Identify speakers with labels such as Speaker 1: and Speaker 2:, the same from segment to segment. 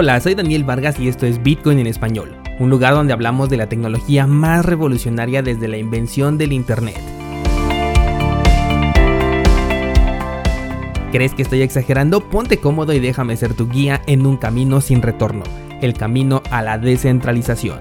Speaker 1: Hola, soy Daniel Vargas y esto es Bitcoin en español, un lugar donde hablamos de la tecnología más revolucionaria desde la invención del Internet. ¿Crees que estoy exagerando? Ponte cómodo y déjame ser tu guía en un camino sin retorno, el camino a la descentralización.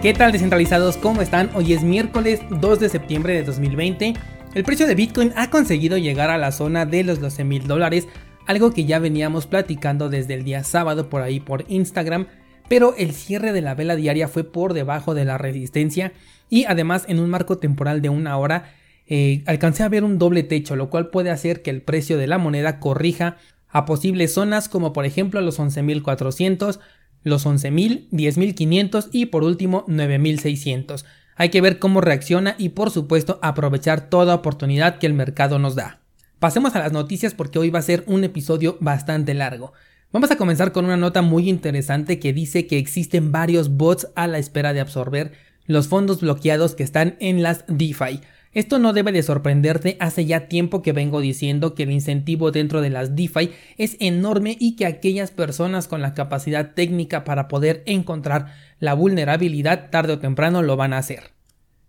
Speaker 1: ¿Qué tal descentralizados? ¿Cómo están? Hoy es miércoles 2 de septiembre de 2020 el precio de Bitcoin ha conseguido llegar a la zona de los 12 mil dólares, algo que ya veníamos platicando desde el día sábado por ahí por Instagram, pero el cierre de la vela diaria fue por debajo de la resistencia y además en un marco temporal de una hora eh, alcancé a ver un doble techo, lo cual puede hacer que el precio de la moneda corrija a posibles zonas como por ejemplo los 11.400, los 11.000, 10.500 y por último 9.600. Hay que ver cómo reacciona y por supuesto aprovechar toda oportunidad que el mercado nos da. Pasemos a las noticias porque hoy va a ser un episodio bastante largo. Vamos a comenzar con una nota muy interesante que dice que existen varios bots a la espera de absorber los fondos bloqueados que están en las DeFi. Esto no debe de sorprenderte, hace ya tiempo que vengo diciendo que el incentivo dentro de las DeFi es enorme y que aquellas personas con la capacidad técnica para poder encontrar la vulnerabilidad tarde o temprano lo van a hacer.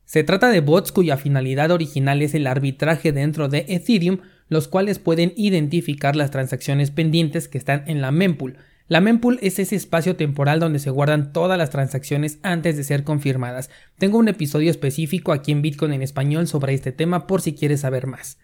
Speaker 1: Se trata de bots cuya finalidad original es el arbitraje dentro de Ethereum, los cuales pueden identificar las transacciones pendientes que están en la mempool. La mempool es ese espacio temporal donde se guardan todas las transacciones antes de ser confirmadas. Tengo un episodio específico aquí en Bitcoin en español sobre este tema por si quieres saber más.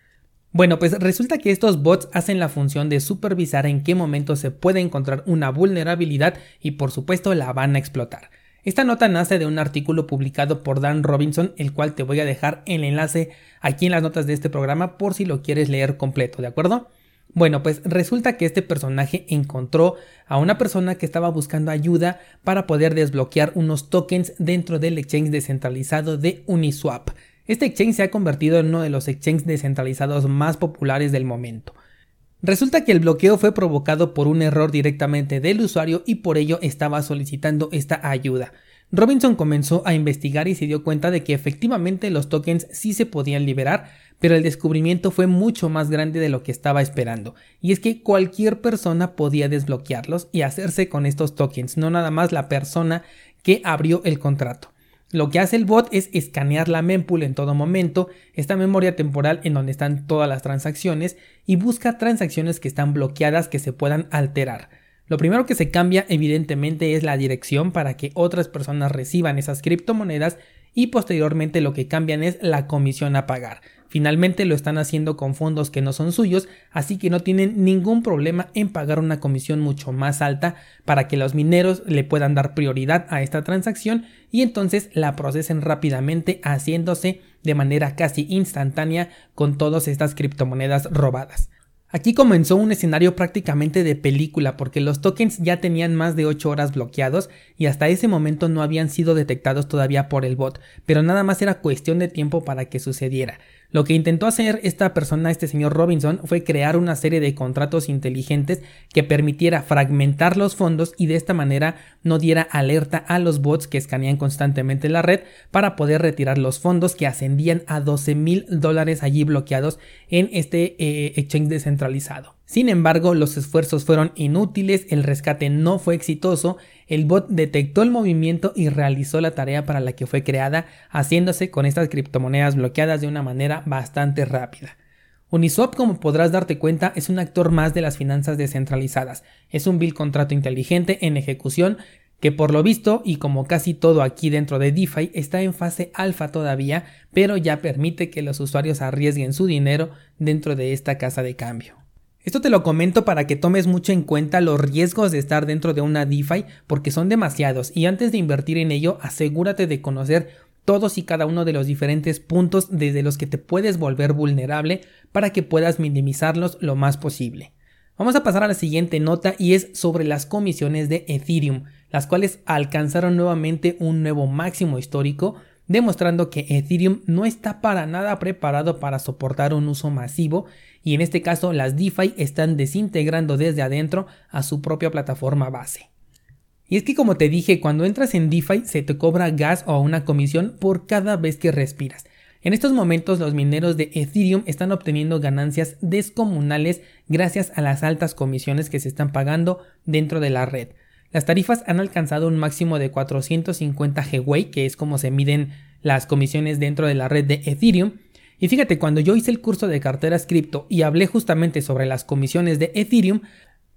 Speaker 1: Bueno, pues resulta que estos bots hacen la función de supervisar en qué momento se puede encontrar una vulnerabilidad y por supuesto la van a explotar. Esta nota nace de un artículo publicado por Dan Robinson, el cual te voy a dejar el enlace aquí en las notas de este programa por si lo quieres leer completo, ¿de acuerdo? Bueno, pues resulta que este personaje encontró a una persona que estaba buscando ayuda para poder desbloquear unos tokens dentro del exchange descentralizado de Uniswap. Este exchange se ha convertido en uno de los exchanges descentralizados más populares del momento. Resulta que el bloqueo fue provocado por un error directamente del usuario y por ello estaba solicitando esta ayuda. Robinson comenzó a investigar y se dio cuenta de que efectivamente los tokens sí se podían liberar, pero el descubrimiento fue mucho más grande de lo que estaba esperando, y es que cualquier persona podía desbloquearlos y hacerse con estos tokens, no nada más la persona que abrió el contrato. Lo que hace el bot es escanear la mempool en todo momento, esta memoria temporal en donde están todas las transacciones, y busca transacciones que están bloqueadas que se puedan alterar. Lo primero que se cambia evidentemente es la dirección para que otras personas reciban esas criptomonedas y posteriormente lo que cambian es la comisión a pagar. Finalmente lo están haciendo con fondos que no son suyos, así que no tienen ningún problema en pagar una comisión mucho más alta para que los mineros le puedan dar prioridad a esta transacción y entonces la procesen rápidamente haciéndose de manera casi instantánea con todas estas criptomonedas robadas. Aquí comenzó un escenario prácticamente de película porque los tokens ya tenían más de 8 horas bloqueados y hasta ese momento no habían sido detectados todavía por el bot, pero nada más era cuestión de tiempo para que sucediera. Lo que intentó hacer esta persona, este señor Robinson, fue crear una serie de contratos inteligentes que permitiera fragmentar los fondos y de esta manera no diera alerta a los bots que escanean constantemente la red para poder retirar los fondos que ascendían a 12 mil dólares allí bloqueados en este eh, exchange descentralizado. Sin embargo, los esfuerzos fueron inútiles, el rescate no fue exitoso, el bot detectó el movimiento y realizó la tarea para la que fue creada, haciéndose con estas criptomonedas bloqueadas de una manera bastante rápida. Uniswap, como podrás darte cuenta, es un actor más de las finanzas descentralizadas. Es un bill contrato inteligente en ejecución que por lo visto, y como casi todo aquí dentro de DeFi, está en fase alfa todavía, pero ya permite que los usuarios arriesguen su dinero dentro de esta casa de cambio. Esto te lo comento para que tomes mucho en cuenta los riesgos de estar dentro de una DeFi porque son demasiados y antes de invertir en ello asegúrate de conocer todos y cada uno de los diferentes puntos desde los que te puedes volver vulnerable para que puedas minimizarlos lo más posible. Vamos a pasar a la siguiente nota y es sobre las comisiones de Ethereum, las cuales alcanzaron nuevamente un nuevo máximo histórico demostrando que Ethereum no está para nada preparado para soportar un uso masivo y en este caso las DeFi están desintegrando desde adentro a su propia plataforma base. Y es que como te dije, cuando entras en DeFi se te cobra gas o una comisión por cada vez que respiras. En estos momentos los mineros de Ethereum están obteniendo ganancias descomunales gracias a las altas comisiones que se están pagando dentro de la red. Las tarifas han alcanzado un máximo de 450 GWay, que es como se miden las comisiones dentro de la red de Ethereum. Y fíjate, cuando yo hice el curso de carteras cripto y hablé justamente sobre las comisiones de Ethereum,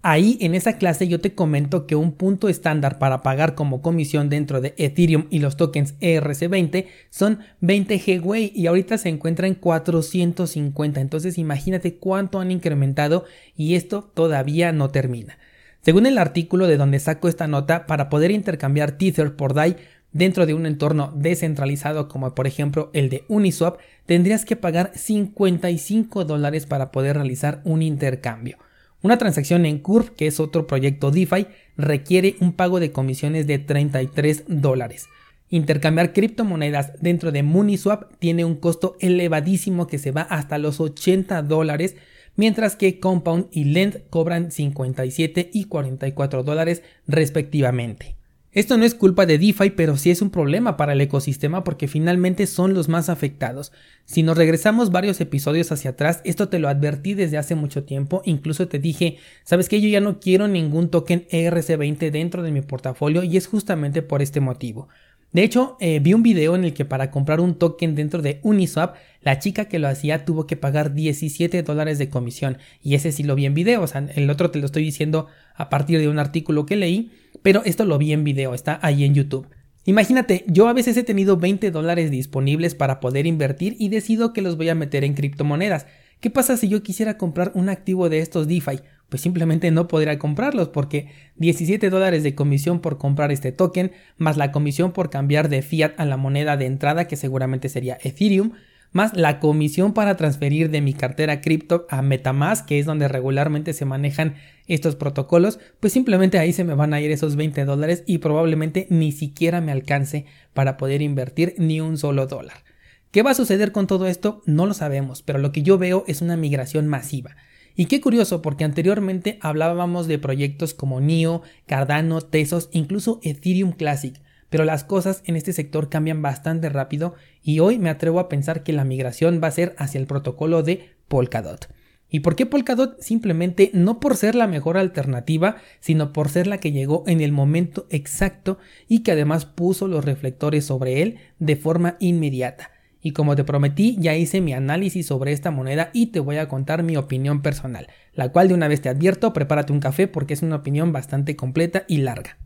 Speaker 1: Ahí en esa clase yo te comento que un punto estándar para pagar como comisión dentro de Ethereum y los tokens ERC20 son 20 GWay y ahorita se encuentra en 450. Entonces imagínate cuánto han incrementado y esto todavía no termina. Según el artículo de donde saco esta nota, para poder intercambiar Tether por DAI dentro de un entorno descentralizado como por ejemplo el de Uniswap, tendrías que pagar 55 dólares para poder realizar un intercambio. Una transacción en Curve, que es otro proyecto DeFi, requiere un pago de comisiones de 33 dólares. Intercambiar criptomonedas dentro de Muniswap tiene un costo elevadísimo que se va hasta los 80 dólares, mientras que Compound y Lend cobran 57 y 44 dólares respectivamente. Esto no es culpa de DeFi, pero sí es un problema para el ecosistema porque finalmente son los más afectados. Si nos regresamos varios episodios hacia atrás, esto te lo advertí desde hace mucho tiempo, incluso te dije, sabes que yo ya no quiero ningún token ERC20 dentro de mi portafolio y es justamente por este motivo. De hecho, eh, vi un video en el que para comprar un token dentro de Uniswap, la chica que lo hacía tuvo que pagar 17 dólares de comisión. Y ese sí lo vi en video, o sea, el otro te lo estoy diciendo a partir de un artículo que leí, pero esto lo vi en video, está ahí en YouTube. Imagínate, yo a veces he tenido 20 dólares disponibles para poder invertir y decido que los voy a meter en criptomonedas. ¿Qué pasa si yo quisiera comprar un activo de estos DeFi? Pues simplemente no podría comprarlos porque 17 dólares de comisión por comprar este token, más la comisión por cambiar de fiat a la moneda de entrada que seguramente sería Ethereum, más la comisión para transferir de mi cartera cripto a Metamask, que es donde regularmente se manejan estos protocolos, pues simplemente ahí se me van a ir esos 20 dólares y probablemente ni siquiera me alcance para poder invertir ni un solo dólar. ¿Qué va a suceder con todo esto? No lo sabemos, pero lo que yo veo es una migración masiva. Y qué curioso, porque anteriormente hablábamos de proyectos como NIO, Cardano, Tesos, incluso Ethereum Classic, pero las cosas en este sector cambian bastante rápido y hoy me atrevo a pensar que la migración va a ser hacia el protocolo de Polkadot. ¿Y por qué Polkadot? Simplemente no por ser la mejor alternativa, sino por ser la que llegó en el momento exacto y que además puso los reflectores sobre él de forma inmediata. Y como te prometí, ya hice mi análisis sobre esta moneda y te voy a contar mi opinión personal, la cual de una vez te advierto, prepárate un café porque es una opinión bastante completa y larga.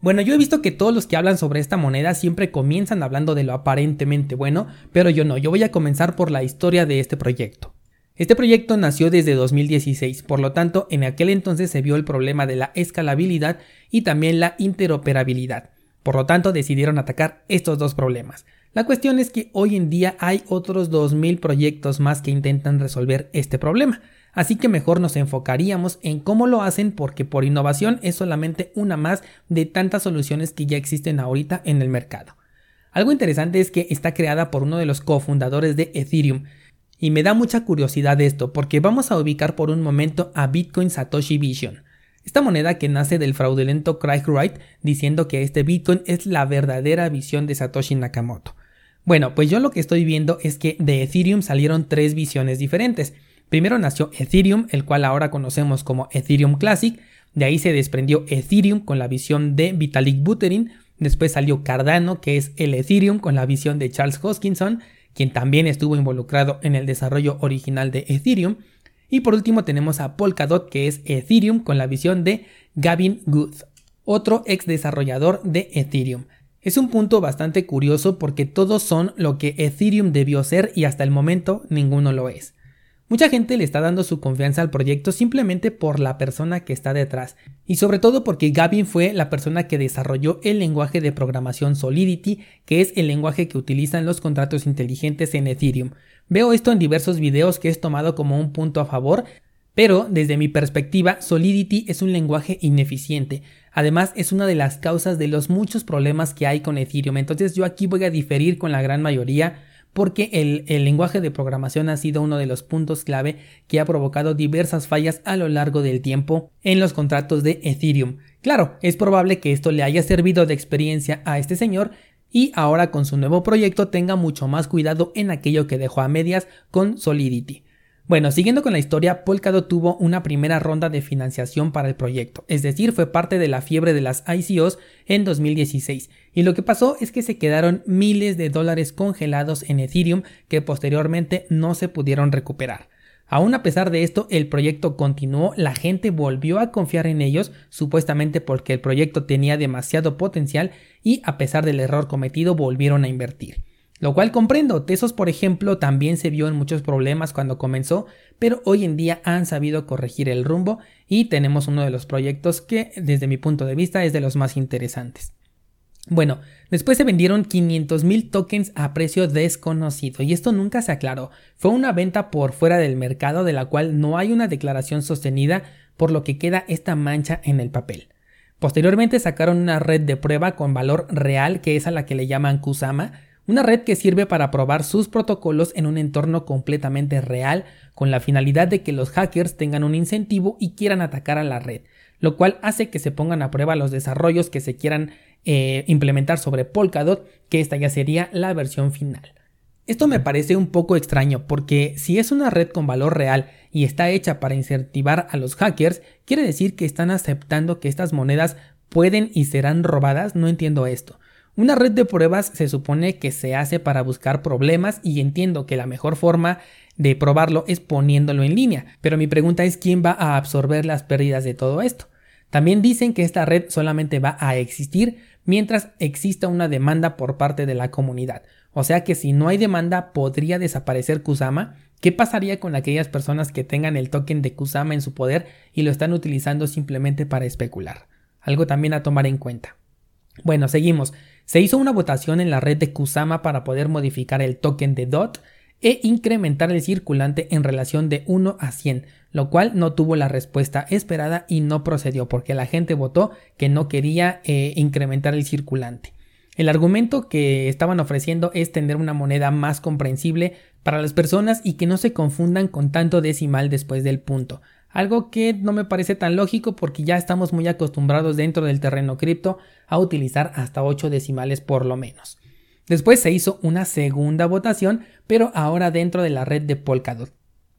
Speaker 1: Bueno, yo he visto que todos los que hablan sobre esta moneda siempre comienzan hablando de lo aparentemente bueno, pero yo no, yo voy a comenzar por la historia de este proyecto. Este proyecto nació desde 2016, por lo tanto, en aquel entonces se vio el problema de la escalabilidad y también la interoperabilidad. Por lo tanto, decidieron atacar estos dos problemas. La cuestión es que hoy en día hay otros 2.000 proyectos más que intentan resolver este problema, así que mejor nos enfocaríamos en cómo lo hacen porque por innovación es solamente una más de tantas soluciones que ya existen ahorita en el mercado. Algo interesante es que está creada por uno de los cofundadores de Ethereum, y me da mucha curiosidad esto porque vamos a ubicar por un momento a Bitcoin Satoshi Vision. Esta moneda que nace del fraudulento Craig Wright diciendo que este Bitcoin es la verdadera visión de Satoshi Nakamoto. Bueno, pues yo lo que estoy viendo es que de Ethereum salieron tres visiones diferentes. Primero nació Ethereum, el cual ahora conocemos como Ethereum Classic, de ahí se desprendió Ethereum con la visión de Vitalik Buterin, después salió Cardano, que es el Ethereum con la visión de Charles Hoskinson, quien también estuvo involucrado en el desarrollo original de Ethereum, y por último tenemos a Polkadot, que es Ethereum con la visión de Gavin Good, otro ex desarrollador de Ethereum. Es un punto bastante curioso porque todos son lo que Ethereum debió ser y hasta el momento ninguno lo es. Mucha gente le está dando su confianza al proyecto simplemente por la persona que está detrás y sobre todo porque Gavin fue la persona que desarrolló el lenguaje de programación Solidity, que es el lenguaje que utilizan los contratos inteligentes en Ethereum. Veo esto en diversos videos que es tomado como un punto a favor, pero desde mi perspectiva Solidity es un lenguaje ineficiente, Además, es una de las causas de los muchos problemas que hay con Ethereum. Entonces yo aquí voy a diferir con la gran mayoría porque el, el, lenguaje de programación ha sido uno de los puntos clave que ha provocado diversas fallas a lo largo del tiempo en los contratos de Ethereum. Claro, es probable que esto le haya servido de experiencia a este señor y ahora con su nuevo proyecto tenga mucho más cuidado en aquello que dejó a medias con Solidity. Bueno, siguiendo con la historia, Polkadot tuvo una primera ronda de financiación para el proyecto, es decir, fue parte de la fiebre de las ICOs en 2016, y lo que pasó es que se quedaron miles de dólares congelados en Ethereum que posteriormente no se pudieron recuperar. Aún a pesar de esto, el proyecto continuó, la gente volvió a confiar en ellos, supuestamente porque el proyecto tenía demasiado potencial y a pesar del error cometido volvieron a invertir. Lo cual comprendo, Tesos por ejemplo también se vio en muchos problemas cuando comenzó, pero hoy en día han sabido corregir el rumbo y tenemos uno de los proyectos que desde mi punto de vista es de los más interesantes. Bueno, después se vendieron 500.000 tokens a precio desconocido y esto nunca se aclaró. Fue una venta por fuera del mercado de la cual no hay una declaración sostenida por lo que queda esta mancha en el papel. Posteriormente sacaron una red de prueba con valor real que es a la que le llaman Kusama, una red que sirve para probar sus protocolos en un entorno completamente real con la finalidad de que los hackers tengan un incentivo y quieran atacar a la red, lo cual hace que se pongan a prueba los desarrollos que se quieran eh, implementar sobre Polkadot, que esta ya sería la versión final. Esto me parece un poco extraño porque si es una red con valor real y está hecha para incentivar a los hackers, quiere decir que están aceptando que estas monedas pueden y serán robadas, no entiendo esto. Una red de pruebas se supone que se hace para buscar problemas y entiendo que la mejor forma de probarlo es poniéndolo en línea, pero mi pregunta es quién va a absorber las pérdidas de todo esto. También dicen que esta red solamente va a existir mientras exista una demanda por parte de la comunidad. O sea que si no hay demanda podría desaparecer Kusama. ¿Qué pasaría con aquellas personas que tengan el token de Kusama en su poder y lo están utilizando simplemente para especular? Algo también a tomar en cuenta. Bueno, seguimos. Se hizo una votación en la red de Kusama para poder modificar el token de DOT e incrementar el circulante en relación de 1 a 100, lo cual no tuvo la respuesta esperada y no procedió porque la gente votó que no quería eh, incrementar el circulante. El argumento que estaban ofreciendo es tener una moneda más comprensible para las personas y que no se confundan con tanto decimal después del punto algo que no me parece tan lógico porque ya estamos muy acostumbrados dentro del terreno cripto a utilizar hasta 8 decimales por lo menos. Después se hizo una segunda votación, pero ahora dentro de la red de Polkadot.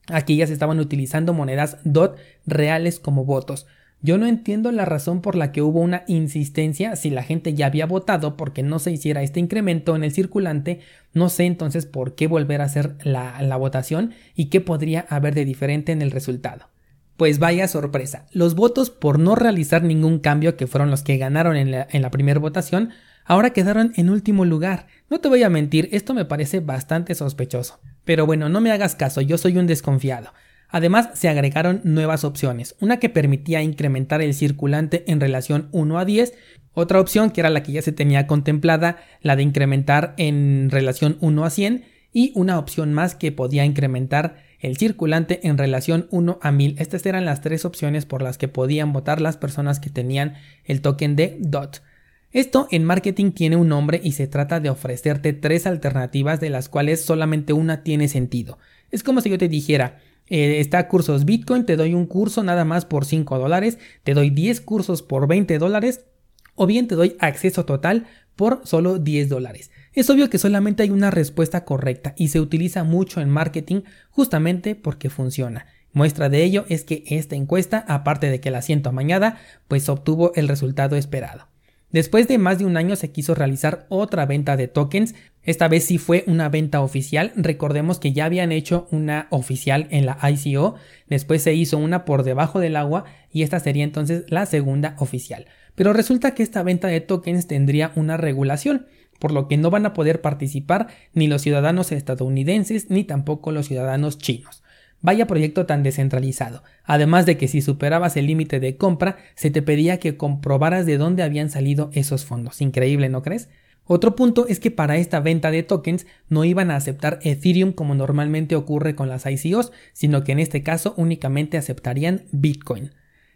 Speaker 1: Aquí ya se estaban utilizando monedas DOT reales como votos. Yo no entiendo la razón por la que hubo una insistencia si la gente ya había votado porque no se hiciera este incremento en el circulante. No sé entonces por qué volver a hacer la, la votación y qué podría haber de diferente en el resultado. Pues vaya sorpresa, los votos por no realizar ningún cambio que fueron los que ganaron en la, primera votación, ahora quedaron en último lugar. No te voy a mentir, esto me parece bastante sospechoso. Pero bueno, no me hagas caso, yo soy un desconfiado. Además, se agregaron nuevas opciones, una que permitía incrementar el circulante en relación 1 a 10, otra opción que era la que ya se tenía contemplada, la de incrementar en relación 1 a 100, y una opción más que podía incrementar el circulante en relación 1 a 1000. Estas eran las tres opciones por las que podían votar las personas que tenían el token de DOT. Esto en marketing tiene un nombre y se trata de ofrecerte tres alternativas de las cuales solamente una tiene sentido. Es como si yo te dijera, eh, está cursos Bitcoin, te doy un curso nada más por 5 dólares, te doy 10 cursos por 20 dólares o bien te doy acceso total por solo 10 dólares. Es obvio que solamente hay una respuesta correcta y se utiliza mucho en marketing justamente porque funciona. Muestra de ello es que esta encuesta, aparte de que la siento amañada, pues obtuvo el resultado esperado. Después de más de un año se quiso realizar otra venta de tokens, esta vez sí fue una venta oficial, recordemos que ya habían hecho una oficial en la ICO, después se hizo una por debajo del agua y esta sería entonces la segunda oficial. Pero resulta que esta venta de tokens tendría una regulación, por lo que no van a poder participar ni los ciudadanos estadounidenses ni tampoco los ciudadanos chinos. Vaya proyecto tan descentralizado. Además de que si superabas el límite de compra, se te pedía que comprobaras de dónde habían salido esos fondos. Increíble, ¿no crees? Otro punto es que para esta venta de tokens no iban a aceptar Ethereum como normalmente ocurre con las ICOs, sino que en este caso únicamente aceptarían Bitcoin.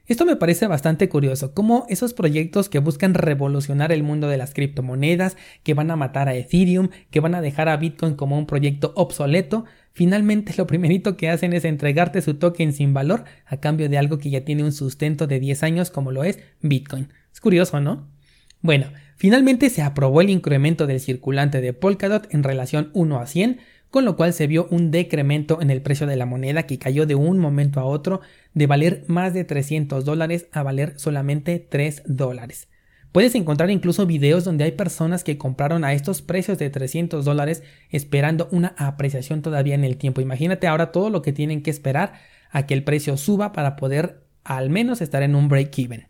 Speaker 1: Esto me parece bastante curioso, como esos proyectos que buscan revolucionar el mundo de las criptomonedas, que van a matar a Ethereum, que van a dejar a Bitcoin como un proyecto obsoleto, finalmente lo primerito que hacen es entregarte su token sin valor a cambio de algo que ya tiene un sustento de 10 años como lo es Bitcoin. Es curioso, ¿no? Bueno, Finalmente se aprobó el incremento del circulante de Polkadot en relación 1 a 100, con lo cual se vio un decremento en el precio de la moneda que cayó de un momento a otro de valer más de 300 dólares a valer solamente 3 dólares. Puedes encontrar incluso videos donde hay personas que compraron a estos precios de 300 dólares esperando una apreciación todavía en el tiempo. Imagínate ahora todo lo que tienen que esperar a que el precio suba para poder al menos estar en un break-even.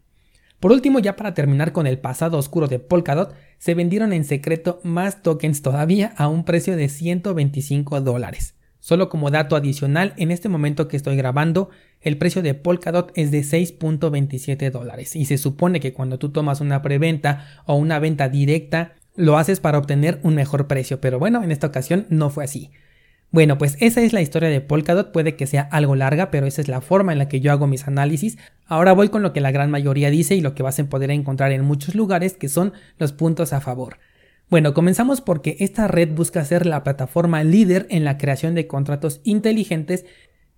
Speaker 1: Por último, ya para terminar con el pasado oscuro de Polkadot, se vendieron en secreto más tokens todavía a un precio de 125 dólares. Solo como dato adicional, en este momento que estoy grabando, el precio de Polkadot es de 6.27 dólares y se supone que cuando tú tomas una preventa o una venta directa, lo haces para obtener un mejor precio, pero bueno, en esta ocasión no fue así. Bueno, pues esa es la historia de Polkadot, puede que sea algo larga, pero esa es la forma en la que yo hago mis análisis. Ahora voy con lo que la gran mayoría dice y lo que vas a poder encontrar en muchos lugares, que son los puntos a favor. Bueno, comenzamos porque esta red busca ser la plataforma líder en la creación de contratos inteligentes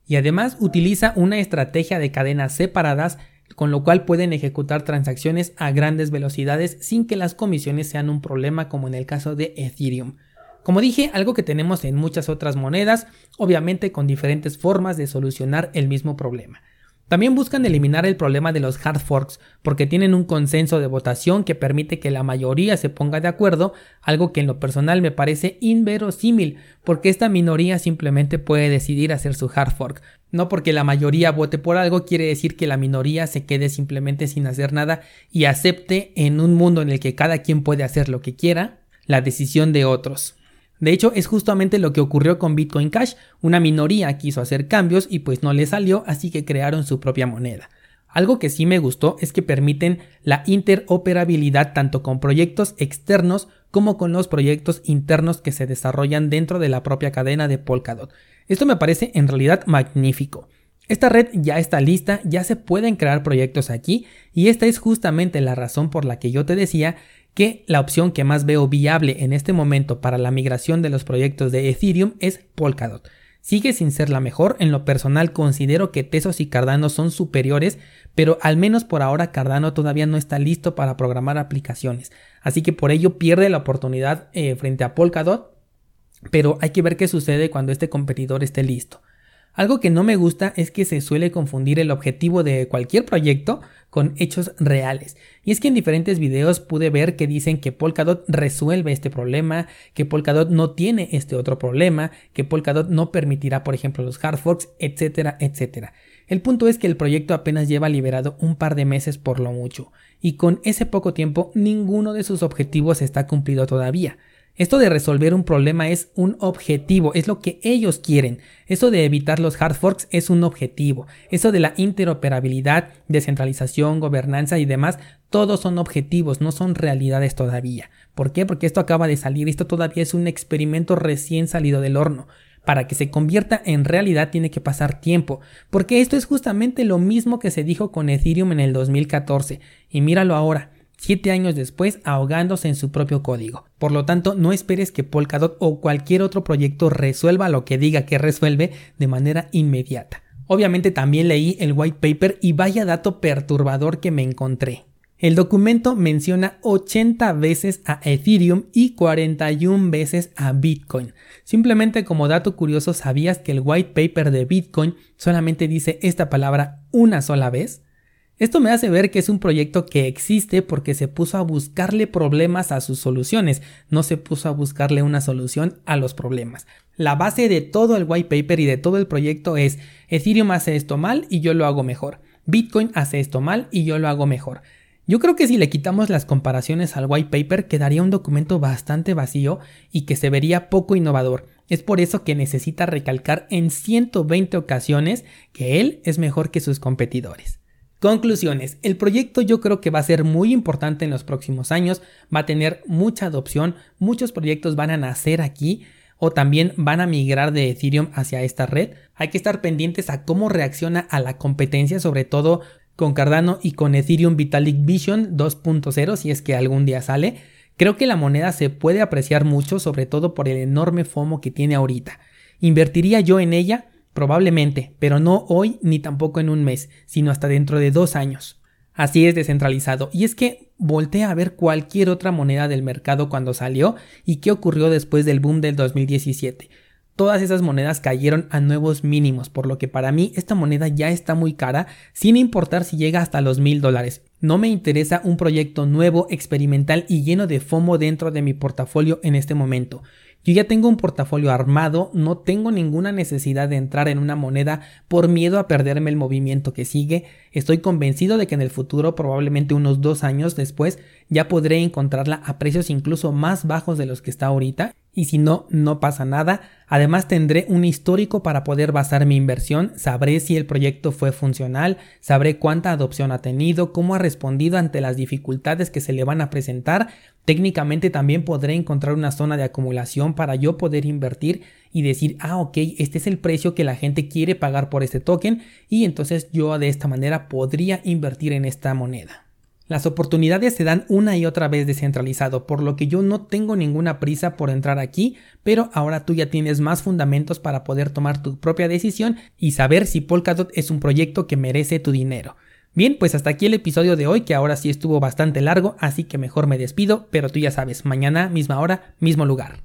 Speaker 1: y además utiliza una estrategia de cadenas separadas con lo cual pueden ejecutar transacciones a grandes velocidades sin que las comisiones sean un problema como en el caso de Ethereum. Como dije, algo que tenemos en muchas otras monedas, obviamente con diferentes formas de solucionar el mismo problema. También buscan eliminar el problema de los hard forks porque tienen un consenso de votación que permite que la mayoría se ponga de acuerdo, algo que en lo personal me parece inverosímil porque esta minoría simplemente puede decidir hacer su hard fork. No porque la mayoría vote por algo quiere decir que la minoría se quede simplemente sin hacer nada y acepte en un mundo en el que cada quien puede hacer lo que quiera la decisión de otros. De hecho, es justamente lo que ocurrió con Bitcoin Cash. Una minoría quiso hacer cambios y pues no le salió, así que crearon su propia moneda. Algo que sí me gustó es que permiten la interoperabilidad tanto con proyectos externos como con los proyectos internos que se desarrollan dentro de la propia cadena de Polkadot. Esto me parece en realidad magnífico. Esta red ya está lista, ya se pueden crear proyectos aquí y esta es justamente la razón por la que yo te decía que la opción que más veo viable en este momento para la migración de los proyectos de Ethereum es Polkadot. Sigue sin ser la mejor, en lo personal considero que Tesos y Cardano son superiores, pero al menos por ahora Cardano todavía no está listo para programar aplicaciones, así que por ello pierde la oportunidad eh, frente a Polkadot, pero hay que ver qué sucede cuando este competidor esté listo. Algo que no me gusta es que se suele confundir el objetivo de cualquier proyecto con hechos reales. Y es que en diferentes videos pude ver que dicen que Polkadot resuelve este problema, que Polkadot no tiene este otro problema, que Polkadot no permitirá, por ejemplo, los hard forks, etcétera, etcétera. El punto es que el proyecto apenas lleva liberado un par de meses por lo mucho, y con ese poco tiempo ninguno de sus objetivos está cumplido todavía. Esto de resolver un problema es un objetivo, es lo que ellos quieren. Eso de evitar los hard forks es un objetivo. Eso de la interoperabilidad, descentralización, gobernanza y demás, todos son objetivos, no son realidades todavía. ¿Por qué? Porque esto acaba de salir, esto todavía es un experimento recién salido del horno. Para que se convierta en realidad tiene que pasar tiempo, porque esto es justamente lo mismo que se dijo con Ethereum en el 2014. Y míralo ahora siete años después ahogándose en su propio código. Por lo tanto, no esperes que Polkadot o cualquier otro proyecto resuelva lo que diga que resuelve de manera inmediata. Obviamente también leí el white paper y vaya dato perturbador que me encontré. El documento menciona 80 veces a Ethereum y 41 veces a Bitcoin. Simplemente como dato curioso, ¿sabías que el white paper de Bitcoin solamente dice esta palabra una sola vez? Esto me hace ver que es un proyecto que existe porque se puso a buscarle problemas a sus soluciones, no se puso a buscarle una solución a los problemas. La base de todo el white paper y de todo el proyecto es Ethereum hace esto mal y yo lo hago mejor. Bitcoin hace esto mal y yo lo hago mejor. Yo creo que si le quitamos las comparaciones al white paper quedaría un documento bastante vacío y que se vería poco innovador. Es por eso que necesita recalcar en 120 ocasiones que él es mejor que sus competidores. Conclusiones. El proyecto yo creo que va a ser muy importante en los próximos años, va a tener mucha adopción, muchos proyectos van a nacer aquí o también van a migrar de Ethereum hacia esta red. Hay que estar pendientes a cómo reacciona a la competencia, sobre todo con Cardano y con Ethereum Vitalik Vision 2.0 si es que algún día sale. Creo que la moneda se puede apreciar mucho, sobre todo por el enorme FOMO que tiene ahorita. ¿Invertiría yo en ella? Probablemente, pero no hoy ni tampoco en un mes, sino hasta dentro de dos años. Así es descentralizado. Y es que voltea a ver cualquier otra moneda del mercado cuando salió y qué ocurrió después del boom del 2017 todas esas monedas cayeron a nuevos mínimos, por lo que para mí esta moneda ya está muy cara, sin importar si llega hasta los mil dólares. No me interesa un proyecto nuevo, experimental y lleno de FOMO dentro de mi portafolio en este momento. Yo ya tengo un portafolio armado, no tengo ninguna necesidad de entrar en una moneda por miedo a perderme el movimiento que sigue. Estoy convencido de que en el futuro, probablemente unos dos años después, ya podré encontrarla a precios incluso más bajos de los que está ahorita y si no, no pasa nada. Además tendré un histórico para poder basar mi inversión, sabré si el proyecto fue funcional, sabré cuánta adopción ha tenido, cómo ha respondido ante las dificultades que se le van a presentar. Técnicamente también podré encontrar una zona de acumulación para yo poder invertir y decir, ah, ok, este es el precio que la gente quiere pagar por este token y entonces yo de esta manera podría invertir en esta moneda. Las oportunidades se dan una y otra vez descentralizado, por lo que yo no tengo ninguna prisa por entrar aquí, pero ahora tú ya tienes más fundamentos para poder tomar tu propia decisión y saber si Polkadot es un proyecto que merece tu dinero. Bien, pues hasta aquí el episodio de hoy, que ahora sí estuvo bastante largo, así que mejor me despido, pero tú ya sabes, mañana, misma hora, mismo lugar.